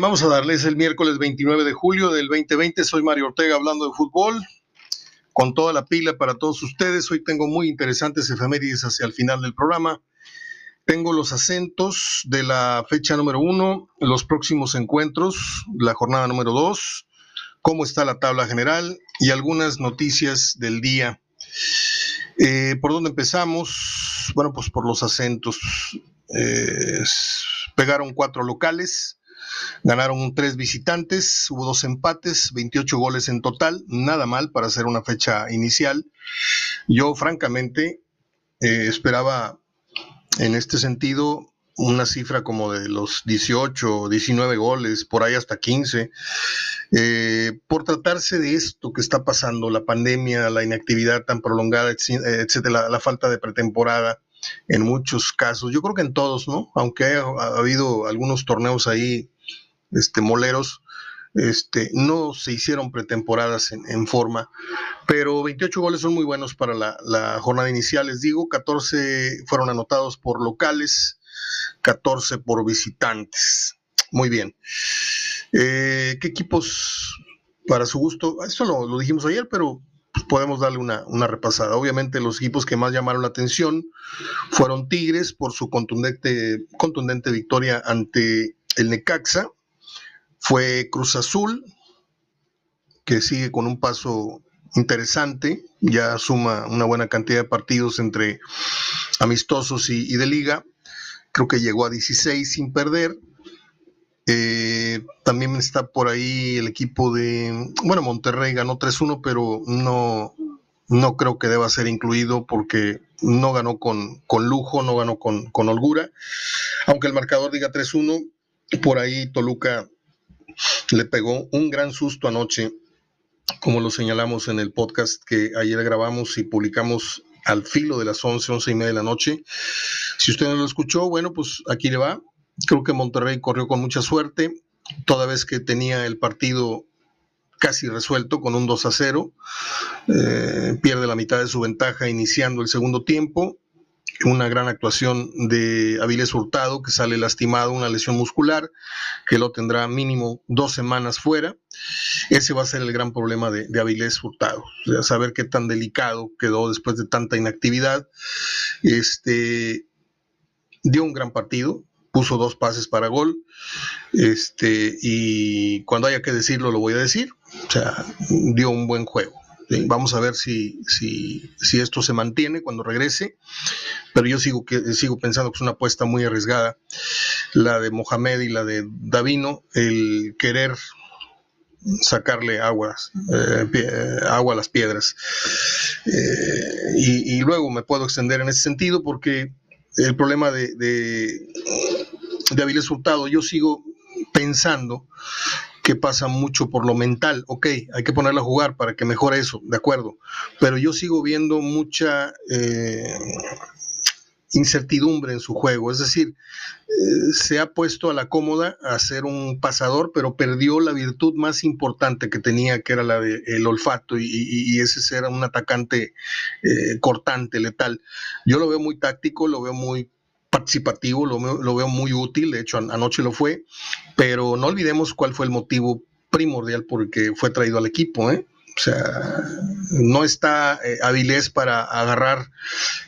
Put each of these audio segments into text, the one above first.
vamos a darles el miércoles 29 de julio del 2020. Soy Mario Ortega hablando de fútbol con toda la pila para todos ustedes. Hoy tengo muy interesantes efemérides hacia el final del programa. Tengo los acentos de la fecha número uno, los próximos encuentros, la jornada número dos, cómo está la tabla general y algunas noticias del día. Eh, ¿Por dónde empezamos? Bueno, pues por los acentos. Eh, pegaron cuatro locales, Ganaron tres visitantes, hubo dos empates, 28 goles en total, nada mal para hacer una fecha inicial. Yo francamente eh, esperaba en este sentido una cifra como de los 18, 19 goles, por ahí hasta 15, eh, por tratarse de esto que está pasando, la pandemia, la inactividad tan prolongada, etcétera, la falta de pretemporada en muchos casos, yo creo que en todos, ¿no? Aunque haya ha habido algunos torneos ahí este, moleros, este, no se hicieron pretemporadas en, forma, pero 28 goles son muy buenos para la, jornada inicial, les digo, 14 fueron anotados por locales, 14 por visitantes. Muy bien. Eh, ¿Qué equipos para su gusto? Esto lo, dijimos ayer, pero pues, podemos darle una, una, repasada. Obviamente los equipos que más llamaron la atención fueron Tigres por su contundente, contundente victoria ante el Necaxa, fue Cruz Azul, que sigue con un paso interesante, ya suma una buena cantidad de partidos entre amistosos y, de liga, creo que llegó a 16 sin perder. Eh, también está por ahí el equipo de, bueno, Monterrey ganó 3-1, pero no, no creo que deba ser incluido porque no ganó con, con lujo, no ganó con, con holgura. Aunque el marcador diga 3-1, por ahí Toluca le pegó un gran susto anoche, como lo señalamos en el podcast que ayer grabamos y publicamos al filo de las 11, 11 y media de la noche. Si usted no lo escuchó, bueno, pues aquí le va. Creo que Monterrey corrió con mucha suerte, toda vez que tenía el partido casi resuelto con un 2 a 0. Eh, pierde la mitad de su ventaja iniciando el segundo tiempo una gran actuación de Avilés Hurtado, que sale lastimado, una lesión muscular, que lo tendrá mínimo dos semanas fuera. Ese va a ser el gran problema de, de Avilés Hurtado, saber qué tan delicado quedó después de tanta inactividad. Este, dio un gran partido, puso dos pases para gol, este, y cuando haya que decirlo lo voy a decir, o sea, dio un buen juego. Vamos a ver si, si, si, esto se mantiene cuando regrese, pero yo sigo, que, sigo pensando que es una apuesta muy arriesgada, la de Mohamed y la de Davino, el querer sacarle aguas, eh, agua a las piedras. Eh, y, luego me puedo extender en ese sentido porque el problema de, de, de Avilés Hurtado, yo sigo pensando que pasa mucho por lo mental. Ok, hay que ponerla a jugar para que mejore eso, de acuerdo. Pero yo sigo viendo mucha eh, incertidumbre en su juego. Es decir, eh, se ha puesto a la cómoda a ser un pasador, pero perdió la virtud más importante que tenía, que era la del olfato, y, ese era un atacante eh, cortante, letal. Yo lo veo muy táctico, lo veo muy participativo, lo, lo, veo muy útil, de hecho anoche lo fue, pero no olvidemos cuál fue el motivo primordial por el que fue traído al equipo, ¿eh? O sea, no está eh, Avilés para agarrar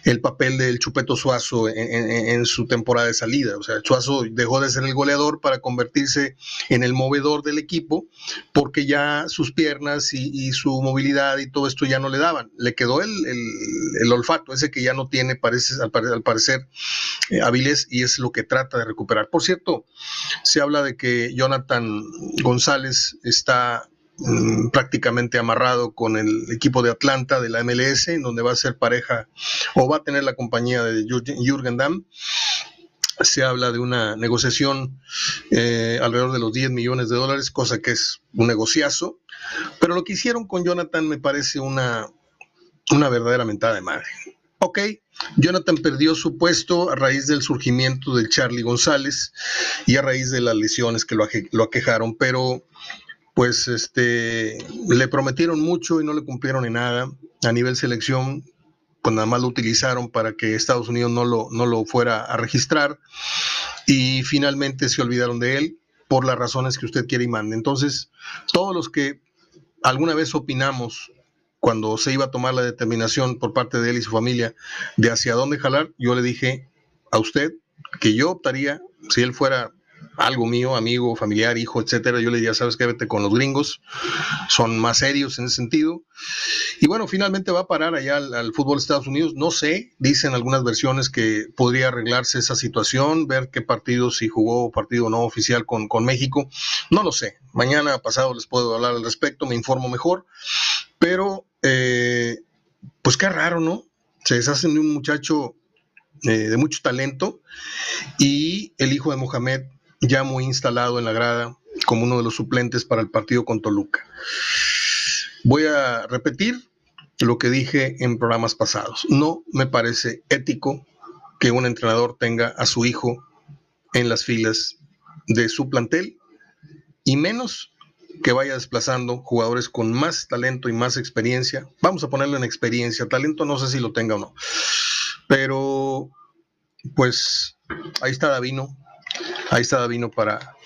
el papel del Chupeto Suazo en, su temporada de salida. O sea, Suazo dejó de ser el goleador para convertirse en el movedor del equipo porque ya sus piernas y, su movilidad y todo esto ya no le daban. Le quedó el, olfato, ese que ya no tiene, parece, al, parecer, eh, Avilés y es lo que trata de recuperar. Por cierto, se habla de que Jonathan González está Mm, prácticamente amarrado con el equipo de Atlanta de la MLS, en donde va a ser pareja o va a tener la compañía de Jürgen Damm. Se habla de una negociación eh, alrededor de los 10 millones de dólares, cosa que es un negociazo. Pero lo que hicieron con Jonathan me parece una, una verdadera mentada de madre. Ok, Jonathan perdió su puesto a raíz del surgimiento del Charlie González y a raíz de las lesiones que lo aquejaron, pero pues este, le prometieron mucho y no le cumplieron en nada. A nivel selección, pues nada más lo utilizaron para que Estados Unidos no lo, no lo fuera a registrar y finalmente se olvidaron de él. por las razones que usted quiere y mande. Entonces, todos los que alguna vez opinamos cuando se iba a tomar la determinación por parte de él y su familia de hacia dónde jalar, yo le dije a usted que yo optaría, si él fuera algo mío, amigo, familiar, hijo, etcétera, yo le diría, sabes qué, vete con los gringos, son más serios en ese sentido. Y bueno, finalmente va a parar allá al, fútbol de Estados Unidos. No sé, dicen algunas versiones que podría arreglarse esa situación, ver qué partido, si jugó partido no oficial con, con México. No lo sé. Mañana pasado les puedo hablar al respecto, me informo mejor. Pero, eh, pues qué raro, ¿no? Se deshacen de un muchacho eh, de mucho talento y el hijo de Mohamed ya muy instalado en la grada como uno de los suplentes para el partido con Toluca. Voy a repetir lo que dije en programas pasados. No me parece ético que un entrenador tenga a su hijo en las filas de su plantel y menos que vaya desplazando jugadores con más talento y más experiencia. Vamos a ponerlo en experiencia. Talento no sé si lo tenga o no. Pero, pues, ahí está Davino, Ahí está Davino para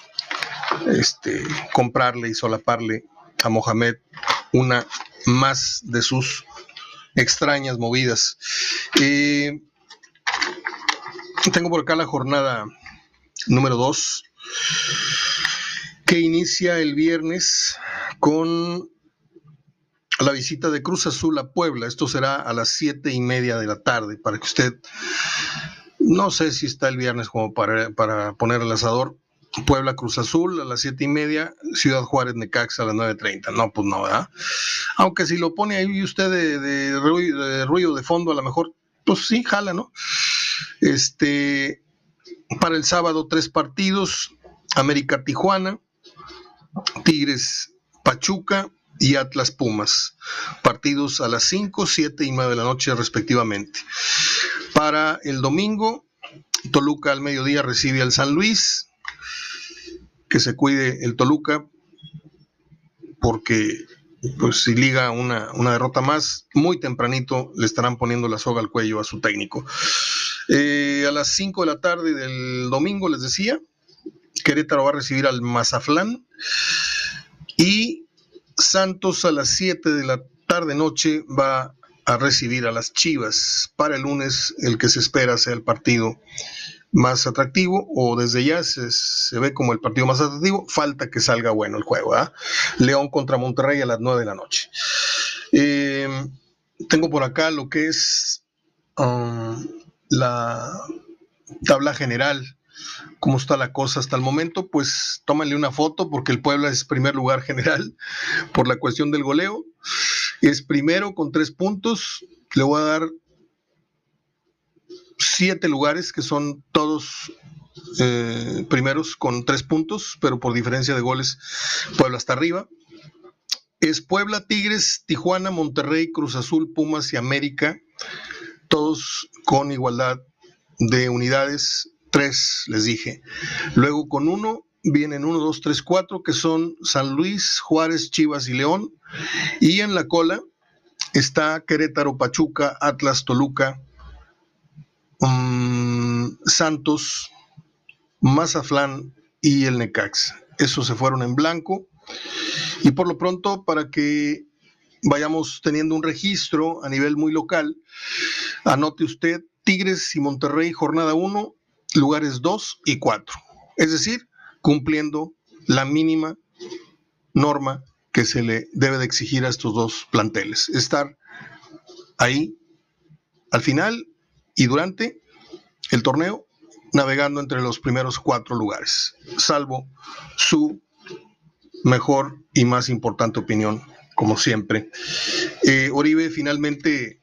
este, comprarle y solaparle a Mohamed una más de sus extrañas movidas. Eh, tengo por acá la jornada número 2 que inicia el viernes con la visita de Cruz Azul a Puebla. Esto será a las siete y media de la tarde para que usted no sé si está el viernes como para, para poner el asador. Puebla Cruz Azul a las siete y media, Ciudad Juárez Necaxa a las 9.30. No, pues no, ¿verdad? Aunque si lo pone ahí usted de, ruido, de fondo, a lo mejor, pues sí, jala, ¿no? Este, para el sábado, tres partidos: América Tijuana, Tigres Pachuca y Atlas Pumas. Partidos a las 5, 7 y 9 de la noche respectivamente. Para el domingo, Toluca al mediodía recibe al San Luis. Que se cuide el Toluca, porque pues si liga una, derrota más, muy tempranito le estarán poniendo la soga al cuello a su técnico. Eh, a las 5 de la tarde del domingo, les decía, Querétaro va a recibir al Mazaflán y Santos a las 7 de la tarde noche va a recibir a las Chivas. Para el lunes, el que se espera sea el partido más atractivo, o desde ya se, ve como el partido más atractivo, falta que salga bueno el juego. León contra Monterrey a las 9 de la noche. Em, tengo por acá lo que es um, la tabla general cómo está la cosa hasta el momento, pues tómale una foto porque el Puebla es primer lugar general por la cuestión del goleo. Es primero con tres puntos. Le voy a dar siete lugares que son todos eh, primeros con tres puntos, pero por diferencia de goles, Puebla está arriba. Es Puebla, Tigres, Tijuana, Monterrey, Cruz Azul, Pumas y América, todos con igualdad de unidades, tres les dije. Luego con uno vienen uno, dos, tres, cuatro, que son San Luis, Juárez, Chivas y León. Y en la cola está Querétaro, Pachuca, Atlas, Toluca, um, Santos, Mazaflán y el Necax. Esos se fueron en blanco. Y por lo pronto, para que vayamos teniendo un registro a nivel muy local, anote usted Tigres y Monterrey, jornada 1, lugares 2 y 4. Es decir, cumpliendo la mínima norma que se le debe de exigir a estos dos planteles. Estar ahí al final y durante el torneo navegando entre los primeros cuatro lugares, salvo su mejor y más importante opinión, como siempre. Eh, Oribe finalmente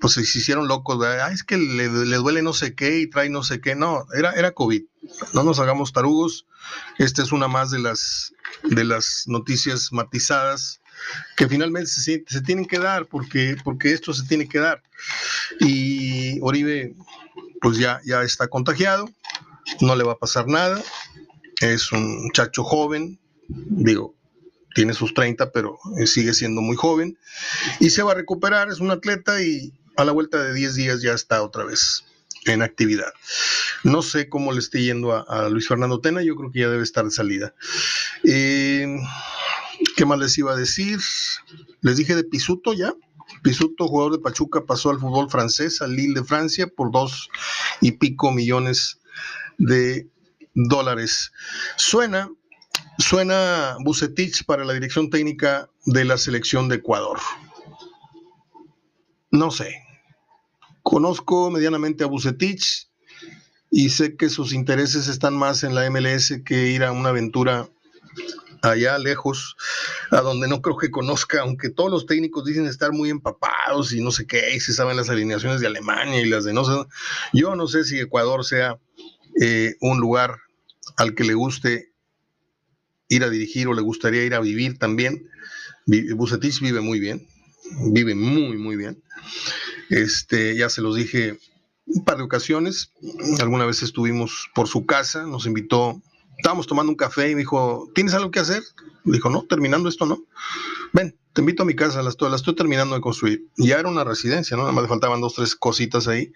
pues se hicieron locos, es que le, duele no sé qué y trae no sé qué. No, era, era COVID. No nos hagamos tarugos. Esta es una más de las, de las noticias matizadas que finalmente se, se, tienen que dar porque, porque esto se tiene que dar. Y Oribe, pues ya, ya está contagiado, no le va a pasar nada. Es un muchacho joven, digo, tiene sus 30, pero sigue siendo muy joven y se va a recuperar, es un atleta y, a la vuelta de 10 días ya está otra vez en actividad. No sé cómo le esté yendo a, Luis Fernando Tena, yo creo que ya debe estar de salida. Eh, ¿Qué más les iba a decir? Les dije de Pisuto ya. Pisuto, jugador de Pachuca, pasó al fútbol francés, al Lille de Francia, por dos y pico millones de dólares. Suena, suena Bucetich para la dirección técnica de la selección de Ecuador. No sé. Conozco medianamente a Bucetich y sé que sus intereses están más en la MLS que ir a una aventura allá lejos, a donde no creo que conozca, aunque todos los técnicos dicen estar muy empapados y no sé qué, y se saben las alineaciones de Alemania y las de no sé. Yo no sé si Ecuador sea eh, un lugar al que le guste ir a dirigir o le gustaría ir a vivir también. Bucetich vive muy bien, vive muy, muy bien. Este, ya se los dije un par de ocasiones. Alguna vez estuvimos por su casa, nos invitó estábamos tomando un café y me dijo, ¿tienes algo que hacer? Dijo, no, terminando esto, ¿no? Ven, te invito a mi casa, la estoy, la estoy terminando de construir. Ya era una residencia, ¿no? Nada más le faltaban dos, tres cositas ahí.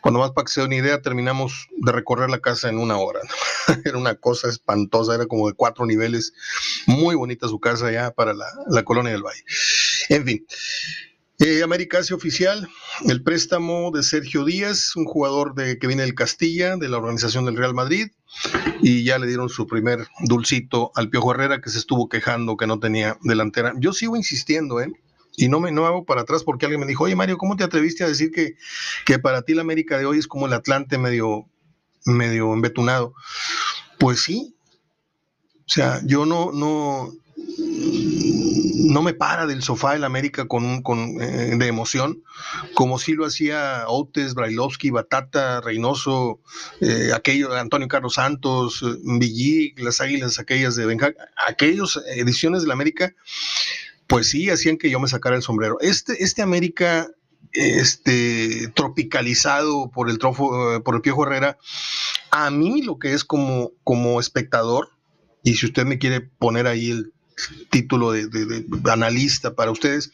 Cuando más para que se una idea, terminamos de recorrer la casa en una hora. era una cosa espantosa, era como de cuatro niveles. Muy bonita su casa ya para la, la colonia del Valle. En fin, eh, América hace oficial el préstamo de Sergio Díaz, un jugador de, que viene del Castilla, de la organización del Real Madrid, y ya le dieron su primer dulcito al Piojo Herrera, que se estuvo quejando que no tenía delantera. Yo sigo insistiendo, ¿eh? Y no me no hago para atrás porque alguien me dijo, oye Mario, ¿cómo te atreviste a decir que, que para ti la América de hoy es como el Atlante medio, medio embetunado? Pues sí. O sea, yo no, no, no me para del sofá el América con, con eh, de emoción, como si lo hacía Outes, Brailovsky, Batata, Reynoso, eh, Antonio Carlos Santos, eh, Villig, las Águilas, aquellas de Benja, aquellas ediciones del América, pues sí hacían que yo me sacara el sombrero. Este, este América este tropicalizado por el trofo, por el Piojo Herrera, a mí lo que es como, como espectador, y si usted me quiere poner ahí el título de, analista para ustedes,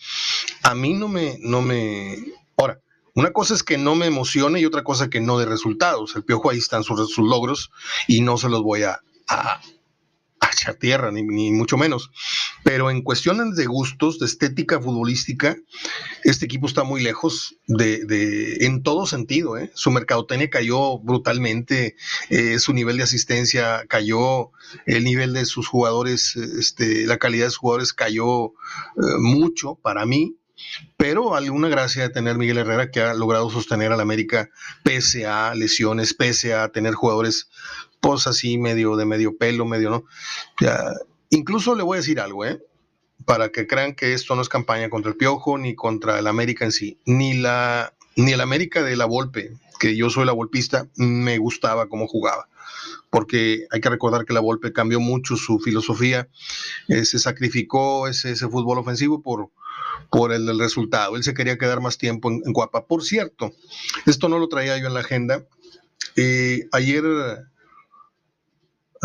a mí no me, no me... Ahora, una cosa es que no me emocione y otra cosa que no de resultados. El Piojo ahí están sus, sus logros y no se los voy a, a tierra, ni, mucho menos. Pero en cuestiones de gustos, de estética futbolística, este equipo está muy lejos de, en todo sentido. ¿eh? Su mercadotecnia cayó brutalmente, eh, su nivel de asistencia cayó, el nivel de sus jugadores, este, la calidad de sus jugadores cayó eh, mucho para mí. Pero alguna gracia de tener Miguel Herrera que ha logrado sostener al América pese a lesiones, pese a tener jugadores pues así medio de medio pelo, medio no. incluso le voy a decir algo, ¿eh? Para que crean que esto no es campaña contra el Piojo ni contra el América en sí, ni la ni el América de la Volpe, que yo soy la volpista, me gustaba cómo jugaba porque hay que recordar que la Volpe cambió mucho su filosofía, eh, se sacrificó ese, ese, fútbol ofensivo por, por el, resultado, él se quería quedar más tiempo en, Guapa. Por cierto, esto no lo traía yo en la agenda, eh, ayer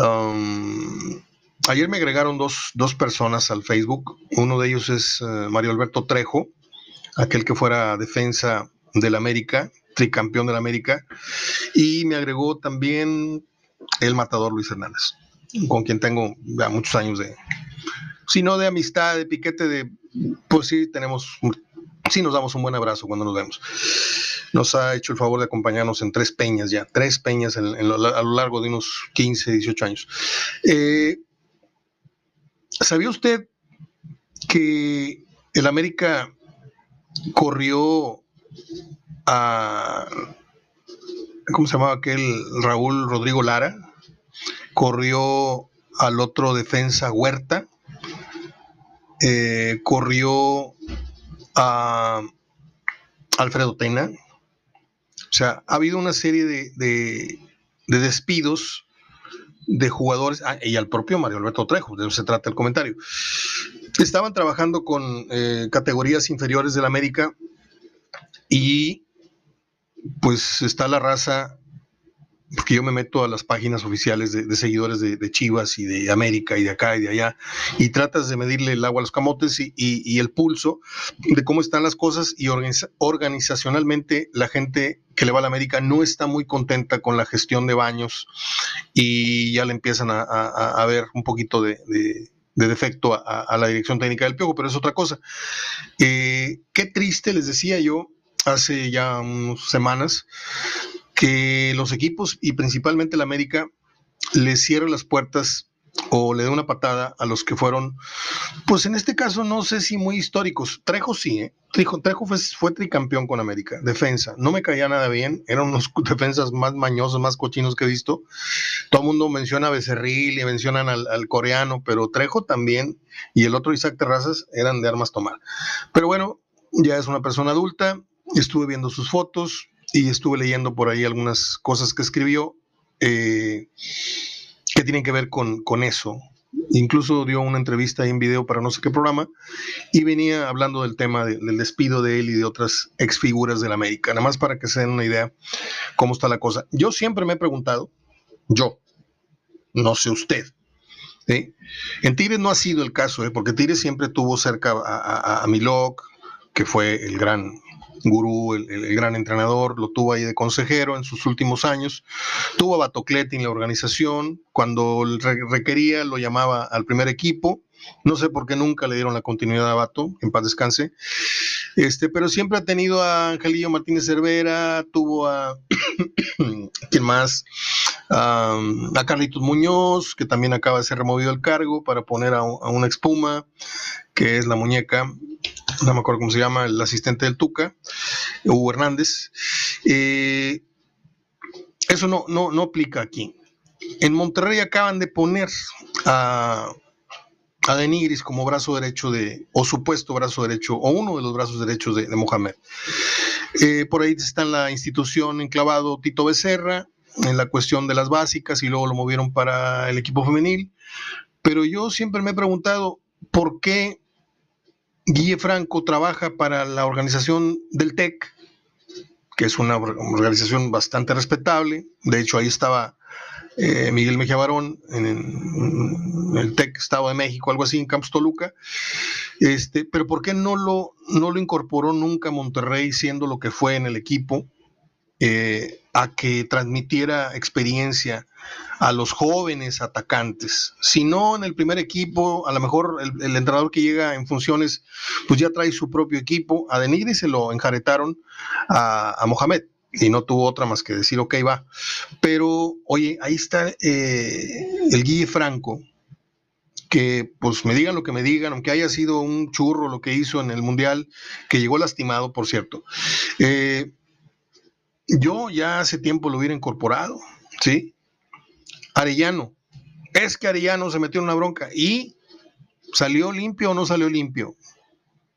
Um, ayer me agregaron dos, personas al Facebook. Uno de ellos es eh, Mario Alberto Trejo, aquel que fuera defensa del América, tricampeón del América. Y me agregó también el matador Luis Hernández, con quien tengo ya muchos años de, si no de amistad, de piquete, de, pues sí, tenemos, sí nos damos un buen abrazo cuando nos vemos nos ha hecho el favor de acompañarnos en tres peñas ya, tres peñas a lo largo de unos 15, 18 años. Eh, ¿Sabía usted que el América corrió a, ¿cómo se llamaba aquel? Raúl Rodrigo Lara, corrió al otro defensa Huerta, eh, corrió a Alfredo Tena, o sea, ha habido una serie de, despidos de jugadores, ah, y al propio Mario Alberto Trejo, de eso se trata el comentario. Estaban trabajando con eh, categorías inferiores del América y pues está la raza porque yo me meto a las páginas oficiales de, seguidores de, Chivas y de América y de acá y de allá, y tratas de medirle el agua a los camotes y, el pulso de cómo están las cosas y organizacionalmente la gente que le va a la América no está muy contenta con la gestión de baños y ya le empiezan a, ver un poquito de, defecto a, la dirección técnica del Piojo, pero es otra cosa. Eh, qué triste, les decía yo hace ya unas semanas, que los equipos y principalmente la América le cierren las puertas o le dé una patada a los que fueron, pues en este caso no sé si muy históricos. Trejo sí, ¿eh? Trejo, fue, tricampeón con América, defensa. No me caía nada bien, eran unos defensas más mañosos, más cochinos que he visto. Todo el mundo menciona a Becerril y mencionan al, al, coreano, pero Trejo también y el otro Isaac Terrazas eran de armas tomar. Pero bueno, ya es una persona adulta, estuve viendo sus fotos, y estuve leyendo por ahí algunas cosas que escribió eh, que tienen que ver con, eso. Incluso dio una entrevista en video para no sé qué programa y venía hablando del tema del despido de él y de otras exfiguras de la América. Nada más para que se den una idea cómo está la cosa. Yo siempre me he preguntado, yo, no sé usted, en Tigres no ha sido el caso, ¿eh? porque Tigres siempre tuvo cerca a, a, a Milok, que fue el gran Gurú, el, gran entrenador, lo tuvo ahí de consejero en sus últimos años. Tuvo a Batocleti en la organización. Cuando requería, lo llamaba al primer equipo. No sé por qué nunca le dieron la continuidad a Bato, en paz descanse. Este, pero siempre ha tenido a Angelillo Martínez Cervera, tuvo a ¿quién más? a Carlitos Muñoz, que también acaba de ser removido del cargo para poner a, una espuma, que es la muñeca no me acuerdo cómo se llama, el asistente del Tuca, Hugo Hernández. Eh, eso no, no, no aplica aquí. En Monterrey acaban de poner a, a Denigris como brazo derecho de, o supuesto brazo derecho, o uno de los brazos derechos de, Mohamed. Eh, por ahí está en la institución enclavado Tito Becerra, en la cuestión de las básicas, y luego lo movieron para el equipo femenil. Pero yo siempre me he preguntado, ¿por qué Guille Franco trabaja para la organización del TEC, que es una organización bastante respetable. De hecho, ahí estaba eh, Miguel Mejía Barón en, el TEC Estado de México, algo así, en Campos Toluca. Este, pero ¿por qué no lo, no lo incorporó nunca Monterrey siendo lo que fue en el equipo? Eh, a que transmitiera experiencia a los jóvenes atacantes. Si no en el primer equipo, a lo mejor el, entrenador que llega en funciones, pues ya trae su propio equipo. A Denigri se lo enjaretaron a, Mohamed y no tuvo otra más que decir, ok, va. Pero, oye, ahí está eh, el Guille Franco, que pues me digan lo que me digan, aunque haya sido un churro lo que hizo en el Mundial, que llegó lastimado, por cierto. Eh, yo ya hace tiempo lo hubiera incorporado, ¿sí? Arellano. Es que Arellano se metió en una bronca y salió limpio o no salió limpio.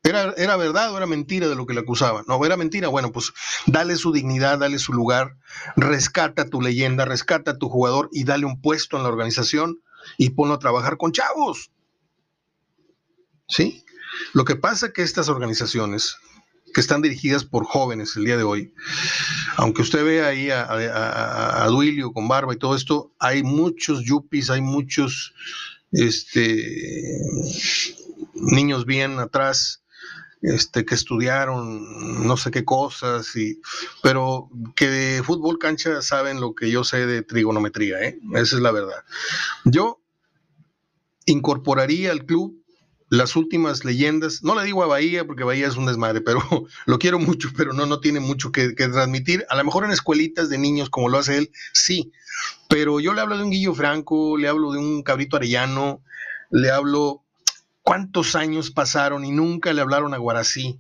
¿Era, ¿Era verdad o era mentira de lo que le acusaban? No, era mentira. Bueno, pues dale su dignidad, dale su lugar, rescata tu leyenda, rescata a tu jugador y dale un puesto en la organización y ponlo a trabajar con chavos. ¿Sí? Lo que pasa es que estas organizaciones que están dirigidas por jóvenes el día de hoy. Aunque usted vea ahí a, Duilio con barba y todo esto, hay muchos yuppies, hay muchos este, niños bien atrás. Este, que estudiaron no sé qué cosas, y, pero que de fútbol cancha saben lo que yo sé de trigonometría, ¿eh? esa es la verdad. Yo incorporaría al club las últimas leyendas, no le digo a Bahía porque Bahía es un desmadre, pero lo quiero mucho, pero no, no tiene mucho que, transmitir. A lo mejor en escuelitas de niños como lo hace él, sí, pero yo le hablo de un Guillo Franco, le hablo de un Cabrito Arellano, le hablo cuántos años pasaron y nunca le hablaron a Guarací.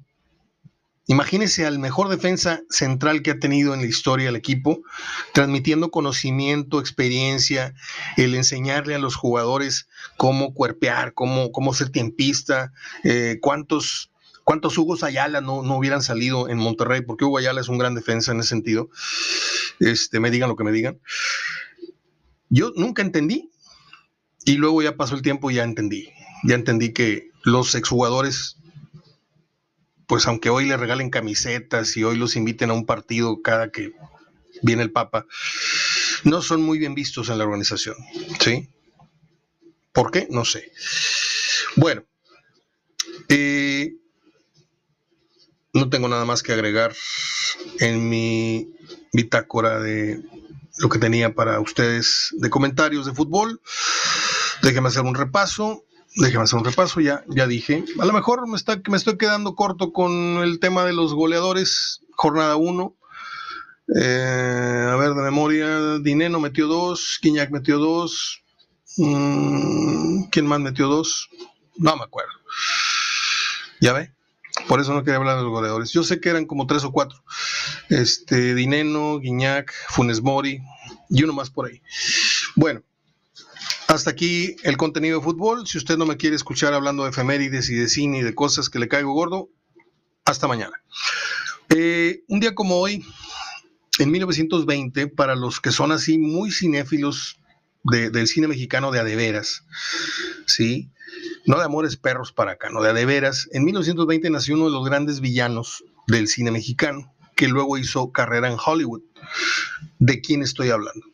Imagínese al mejor defensa central que ha tenido en la historia el equipo, transmitiendo conocimiento, experiencia, el enseñarle a los jugadores cómo cuerpear, cómo, cómo ser tiempista, eh, cuántos, cuántos Hugo Ayala no, no, hubieran salido en Monterrey, porque Hugo Ayala es un gran defensa en ese sentido. Este, me digan lo que me digan. Yo nunca entendí, y luego ya pasó el tiempo y ya entendí. Ya entendí que los exjugadores pues aunque hoy le regalen camisetas y hoy los inviten a un partido cada que viene el Papa, no son muy bien vistos en la organización. ¿Sí? ¿Por qué? No sé. Bueno, eh, no tengo nada más que agregar en mi bitácora de lo que tenía para ustedes de comentarios de fútbol. Déjenme hacer un repaso. Déjenme hacer un repaso, ya, ya dije. A lo mejor me, está, me estoy quedando corto con el tema de los goleadores, jornada 1. Eh, a ver, de memoria, Dineno metió dos, Quiñac metió dos. Mm, ¿Quién más metió dos? No me acuerdo. ¿Ya ve? Por eso no quería hablar de los goleadores. Yo sé que eran como tres o cuatro. Este, Dineno, Guiñac, Funes Mori y uno más por ahí. Bueno, hasta aquí el contenido de fútbol. Si usted no me quiere escuchar hablando de efemérides y de cine y de cosas que le caigo gordo, hasta mañana. Eh, un día como hoy, en 1920, para los que son así muy cinéfilos del cine mexicano de adeveras, ¿sí? No de amores perros para acá, no de adeveras. En 1920 nació uno de los grandes villanos del cine mexicano, que luego hizo carrera en Hollywood. ¿De quién estoy hablando?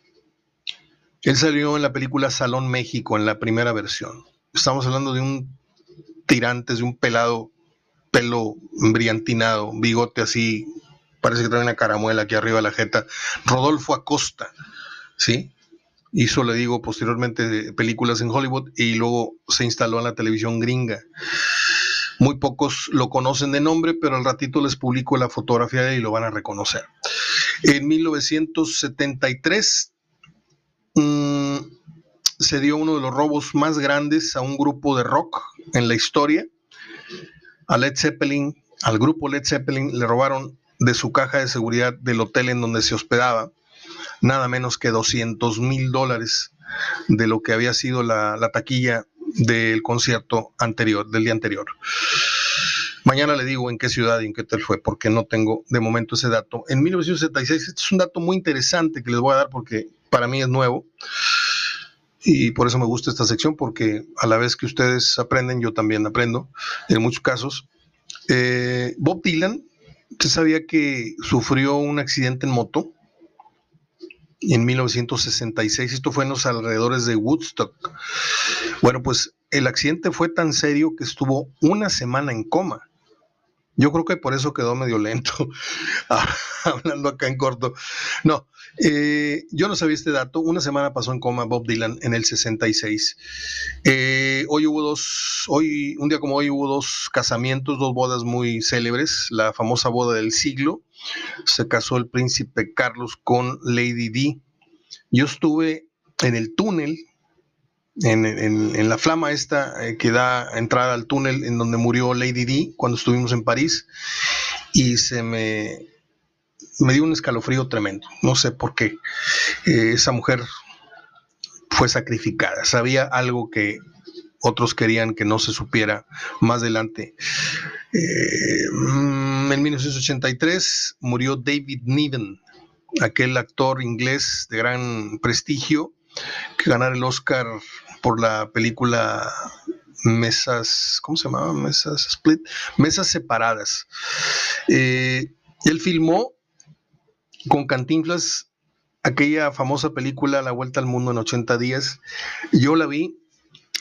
Él salió en la película Salón México, en la primera versión. Estamos hablando de un tirante, de un pelado, pelo brillantinado, bigote así, parece que trae una caramuela aquí arriba de la jeta. Rodolfo Acosta, ¿sí? Hizo, le digo, posteriormente películas en Hollywood y luego se instaló en la televisión gringa. Muy pocos lo conocen de nombre, pero al ratito les publico la fotografía y lo van a reconocer. En 1973 mmm, se dio uno de los robos más grandes a un grupo de rock en la historia. A Led Zeppelin, al grupo Led Zeppelin, le robaron de su caja de seguridad del hotel en donde se hospedaba nada menos que 200 mil dólares de lo que había sido la, la taquilla del concierto anterior, del día anterior. Mañana le digo en qué ciudad y en qué hotel fue, porque no tengo de momento ese dato. En 1976, este es un dato muy interesante que les voy a dar porque para mí es nuevo y por eso me gusta esta sección, porque a la vez que ustedes aprenden, yo también aprendo en muchos casos. Eh, Bob Dylan, usted sabía que sufrió un accidente en moto en 1966. Esto fue en los alrededores de Woodstock. Bueno, pues el accidente fue tan serio que estuvo una semana en coma. Yo creo que por eso quedó medio lento, hablando acá en corto. No, eh, yo no sabía este dato. Una semana pasó en coma Bob Dylan en el 66. Eh, hoy hubo dos, hoy, un día como hoy hubo dos casamientos, dos bodas muy célebres. La famosa boda del siglo. Se casó el príncipe Carlos con Lady Di. Yo estuve en el túnel en, la flama esta eh, que da entrada al túnel en donde murió Lady Di cuando estuvimos en París y se me, me dio un escalofrío tremendo. No sé por qué. Eh, esa mujer fue sacrificada. Sabía algo que otros querían que no se supiera más adelante. Eh, en 1983 murió David Niven, aquel actor inglés de gran prestigio que ganara el Oscar por la película Mesas, ¿cómo se llamaba? Mesas Split, Mesas Separadas. Eh, él filmó con Cantinflas aquella famosa película La Vuelta al Mundo en 80 días. Yo la vi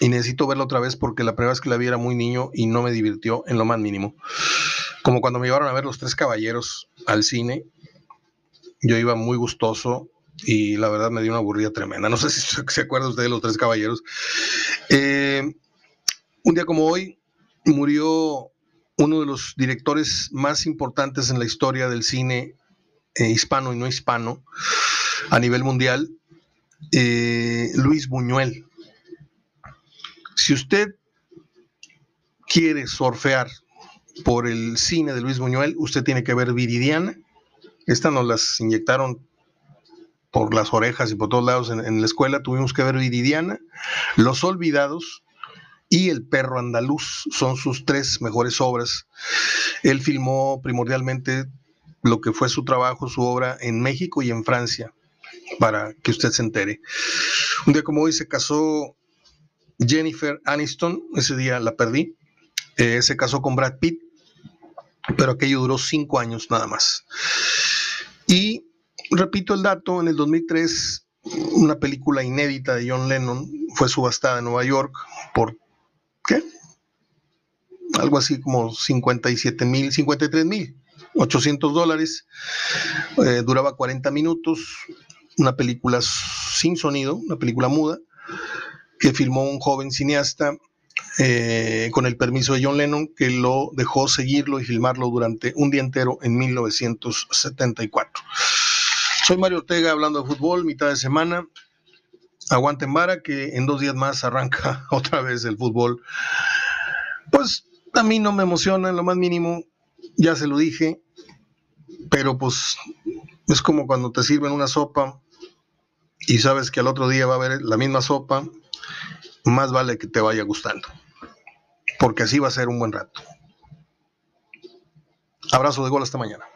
y necesito verla otra vez porque la primera vez que la vi era muy niño y no me divirtió en lo más mínimo. Como cuando me llevaron a ver Los Tres Caballeros al cine, yo iba muy gustoso y la verdad me dio una aburrida tremenda. No sé si se acuerda usted de los tres caballeros. Eh, un día como hoy murió uno de los directores más importantes en la historia del cine eh, hispano y no hispano a nivel mundial, eh, Luis Buñuel. Si usted quiere surfear por el cine de Luis Buñuel, usted tiene que ver Viridiana. Esta nos las inyectaron por las orejas y por todos lados en, la escuela, tuvimos que ver Viridiana, Los Olvidados y El Perro Andaluz. Son sus tres mejores obras. Él filmó primordialmente lo que fue su trabajo, su obra en México y en Francia, para que usted se entere. Un día como hoy se casó Jennifer Aniston, ese día la perdí, eh, se casó con Brad Pitt, pero aquello duró cinco años nada más. Y repito el dato, en el 2003 una película inédita de John Lennon, fue subastada en Nueva York por, ¿qué? Algo así como 57 mil, 53 mil, 800 dólares. Eh, duraba 40 minutos, una película sin sonido, una película muda, que filmó un joven cineasta eh, con el permiso de John Lennon, que lo dejó seguirlo y filmarlo durante un día entero en 1974. Soy Mario Ortega hablando de fútbol, mitad de semana. Aguanten vara que en dos días más arranca otra vez el fútbol. Pues a mí no me emociona en lo más mínimo, ya se lo dije, pero pues es como cuando te sirven una sopa y sabes que al otro día va a haber la misma sopa, más vale que te vaya gustando, porque así va a ser un buen rato. Abrazo de gol hasta mañana.